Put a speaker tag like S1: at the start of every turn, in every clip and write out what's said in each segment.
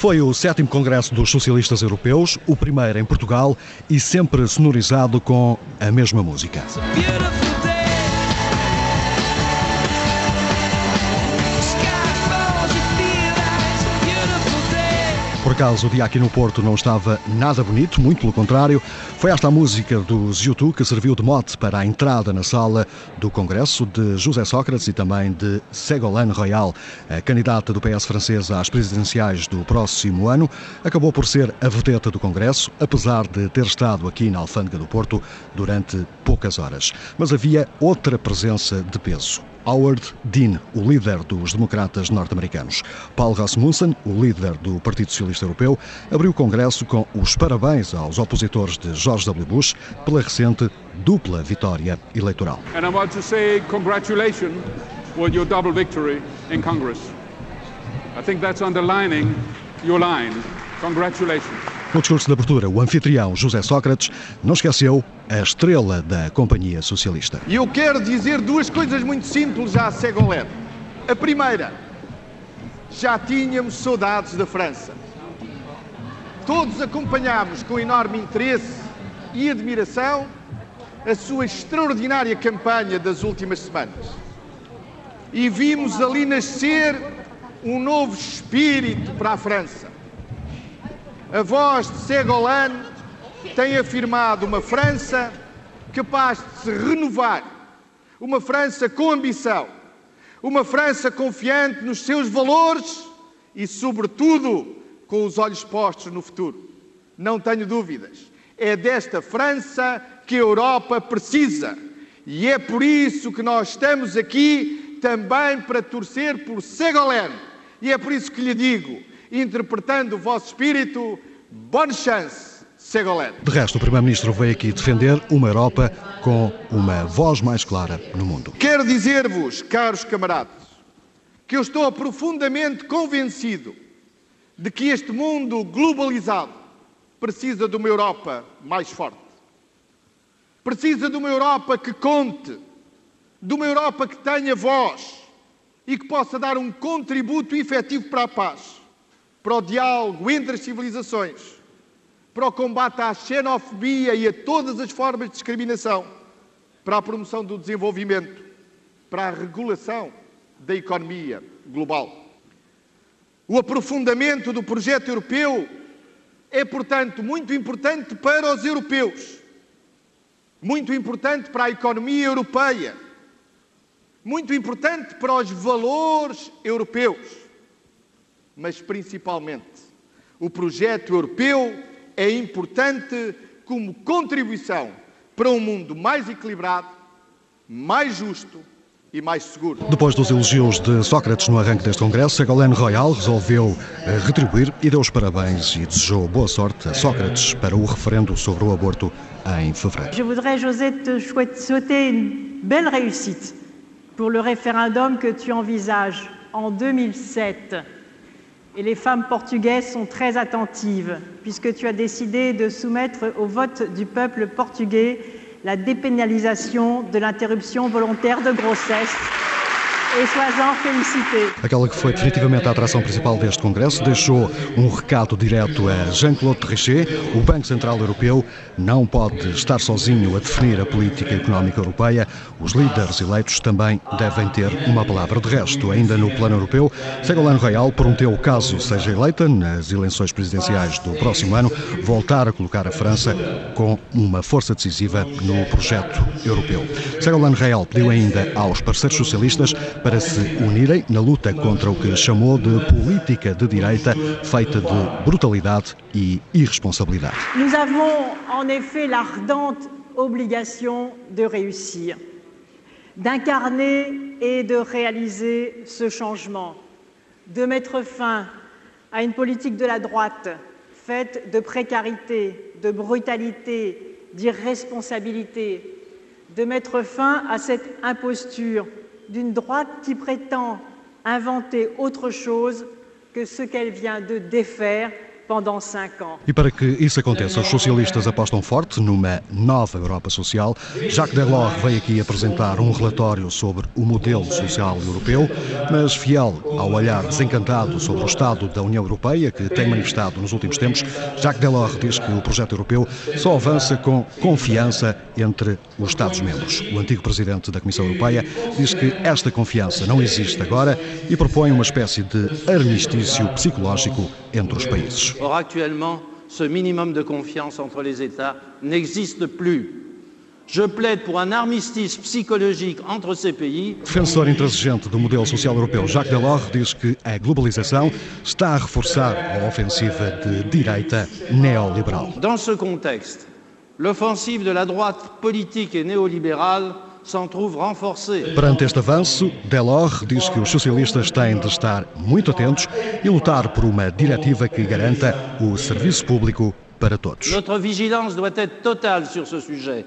S1: Foi o sétimo Congresso dos Socialistas Europeus, o primeiro em Portugal e sempre sonorizado com a mesma música. Acaso, o dia aqui no Porto não estava nada bonito, muito pelo contrário. Foi esta a música dos YouTube que serviu de mote para a entrada na sala do Congresso de José Sócrates e também de Ségolène Royal, a candidata do PS francês às presidenciais do próximo ano. Acabou por ser a vedeta do Congresso, apesar de ter estado aqui na Alfândega do Porto durante poucas horas. Mas havia outra presença de peso. Howard Dean, o líder dos democratas norte-americanos. Paul Rasmussen, o líder do Partido Socialista Europeu, abriu o Congresso com os parabéns aos opositores de George W. Bush pela recente dupla vitória eleitoral.
S2: And I want to say congratulations on your double victory in Congress. I think that's underlining your line. Congratulations.
S1: No discurso de abertura, o anfitrião José Sócrates não esqueceu a estrela da Companhia Socialista.
S3: E eu quero dizer duas coisas muito simples à Ségolène. A primeira, já tínhamos saudades da França. Todos acompanhámos com enorme interesse e admiração a sua extraordinária campanha das últimas semanas. E vimos ali nascer um novo espírito para a França a voz de Ségolène tem afirmado uma França capaz de se renovar, uma França com ambição, uma França confiante nos seus valores e, sobretudo, com os olhos postos no futuro. Não tenho dúvidas. É desta França que a Europa precisa. E é por isso que nós estamos aqui também para torcer por Ségolène. E é por isso que lhe digo: interpretando o vosso espírito, bonne chance, Ségolène.
S1: De resto, o Primeiro-Ministro veio aqui defender uma Europa com uma voz mais clara no mundo.
S3: Quero dizer-vos, caros camaradas, que eu estou profundamente convencido de que este mundo globalizado precisa de uma Europa mais forte. Precisa de uma Europa que conte, de uma Europa que tenha voz e que possa dar um contributo efetivo para a paz para o diálogo entre as civilizações, para o combate à xenofobia e a todas as formas de discriminação, para a promoção do desenvolvimento, para a regulação da economia global. O aprofundamento do projeto europeu é, portanto, muito importante para os europeus, muito importante para a economia europeia, muito importante para os valores europeus mas principalmente o projeto europeu é importante como contribuição para um mundo mais equilibrado, mais justo e mais seguro.
S1: Depois dos elogios de Sócrates no arranque deste congresso, Ségolène Royal resolveu eh, retribuir e deu os parabéns e desejou boa sorte a Sócrates para o referendo sobre o aborto em fevereiro.
S4: Je voudrais, José, te souhaiter une belle réussite pour le référendum que tu envisages en 2007 et les femmes portugaises sont très attentives, puisque tu as décidé de soumettre au vote du peuple portugais la dépénalisation de l'interruption volontaire de grossesse.
S1: Aquela que foi definitivamente a atração principal deste Congresso deixou um recado direto a Jean-Claude Trichet. O Banco Central Europeu não pode estar sozinho a definir a política económica europeia. Os líderes eleitos também devem ter uma palavra. De resto, ainda no plano europeu, Ségolène Royal prometeu, caso seja eleita nas eleições presidenciais do próximo ano, voltar a colocar a França com uma força decisiva no projeto europeu. Ségolène Royal pediu ainda aos parceiros socialistas para se unirem na luta contra o que chamou de política de direita feita de brutalidade e irresponsabilidade.
S4: Nous avons en effet l'ardente obligation de réussir, d'incarner et de réaliser ce changement, de mettre fin à une politique de la droite faite de précarité, de brutalité, d'irresponsabilité, de mettre fin à cette imposture d'une droite qui prétend inventer autre chose que ce qu'elle vient de défaire.
S1: E para que isso aconteça, os socialistas apostam forte numa nova Europa social. Jacques Delors veio aqui apresentar um relatório sobre o modelo social europeu, mas fiel ao olhar desencantado sobre o estado da União Europeia que tem manifestado nos últimos tempos, Jacques Delors diz que o projeto europeu só avança com confiança entre os Estados-membros. O antigo presidente da Comissão Europeia diz que esta confiança não existe agora e propõe uma espécie de armistício psicológico entre os países.
S5: Or, actuellement, ce minimum de confiance entre les États n'existe plus. Je plaide pour un armistice psychologique entre ces pays.
S1: Defensor intransigente do modelo social europeu, Jacques Delors diz que a globalização está a reforçar a ofensiva de direita neoliberal.
S5: Dans ce contexte, l'offensive de la droite politique et néolibérale s'en trouve renforcée.
S1: Perante este avanço, Delors diz que os socialistas têm de estar muito atentos e lutar por uma diretiva que garanta o serviço público para todos.
S5: Notre vigilance doit être totale sur ce sujet.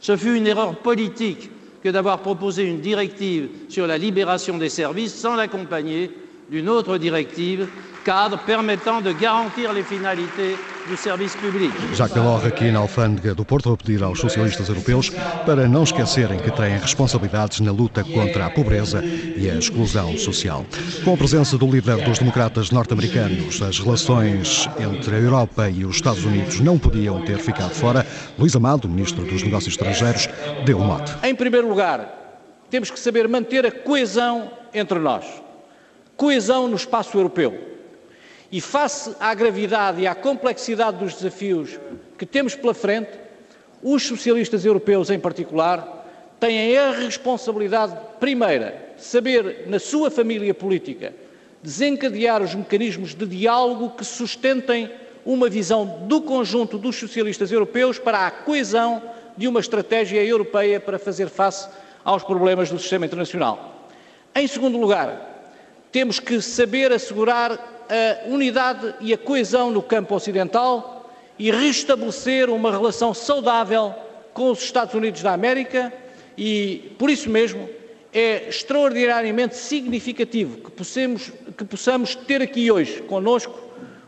S5: Ce fut une erreur politique que d'avoir proposé une directive sur la libération des services sans l'accompagner d'une autre directive cadre permettant de garantir les finalités do serviço público.
S1: Jacques Delors, aqui na Alfândega do Porto, a pedir aos socialistas europeus para não esquecerem que têm responsabilidades na luta contra a pobreza e a exclusão social. Com a presença do líder dos democratas norte-americanos, as relações entre a Europa e os Estados Unidos não podiam ter ficado fora. Luís Amado, ministro dos Negócios Estrangeiros, deu o mote.
S6: Em primeiro lugar, temos que saber manter a coesão entre nós. Coesão no espaço europeu e face à gravidade e à complexidade dos desafios que temos pela frente, os socialistas europeus, em particular, têm a responsabilidade, primeira, de saber, na sua família política, desencadear os mecanismos de diálogo que sustentem uma visão do conjunto dos socialistas europeus para a coesão de uma estratégia europeia para fazer face aos problemas do sistema internacional. Em segundo lugar, temos que saber assegurar a unidade e a coesão no campo ocidental e restabelecer uma relação saudável com os Estados Unidos da América e, por isso mesmo, é extraordinariamente significativo que possamos, que possamos ter aqui hoje conosco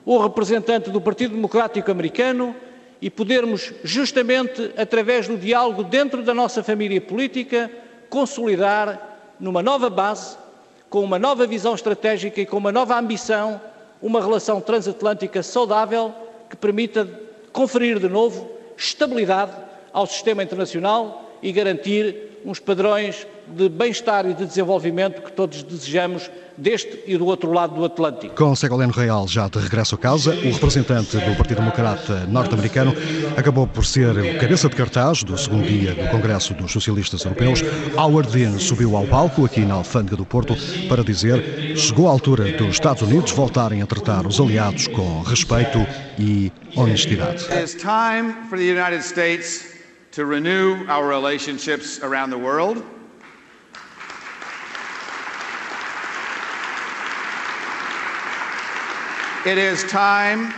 S6: o representante do Partido Democrático Americano e podermos, justamente através do diálogo dentro da nossa família política, consolidar numa nova base com uma nova visão estratégica e com uma nova ambição, uma relação transatlântica saudável que permita conferir de novo estabilidade ao sistema internacional e garantir uns padrões de bem-estar e de desenvolvimento que todos desejamos deste e do outro lado do Atlântico.
S1: Com Ségolène Real já de regresso a casa, o representante do Partido Democrata norte-americano acabou por ser o cabeça de cartaz do segundo dia do Congresso dos Socialistas Europeus. Howard Dean subiu ao palco aqui na Alfândega do Porto para dizer chegou a altura dos Estados Unidos voltarem a tratar os aliados com respeito e honestidade.
S7: It is time for the United States to renew our relationships around the world. It is time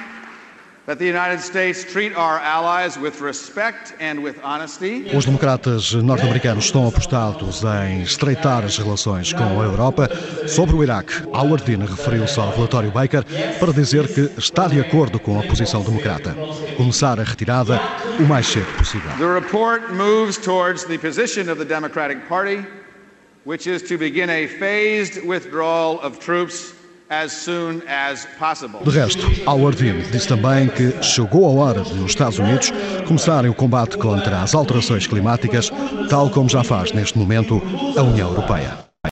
S7: that the United States treat our allies with respect and with honesty.
S1: Os democratas norte-americanos estão apostados em estreitar as relações com a Europa. Sobre o Iraque, Howard Dean referiu-se ao relatório Baker para dizer que está de acordo com a posição democrata. Começar a retirada o mais cedo possível.
S7: The report moves towards the position of the Democratic Party, which is to begin a phased withdrawal of troops as soon as possible.
S1: De resto, Howard Dean disse também que chegou a hora de os Estados Unidos começarem o combate contra as alterações climáticas, tal como já faz neste momento a União Europeia.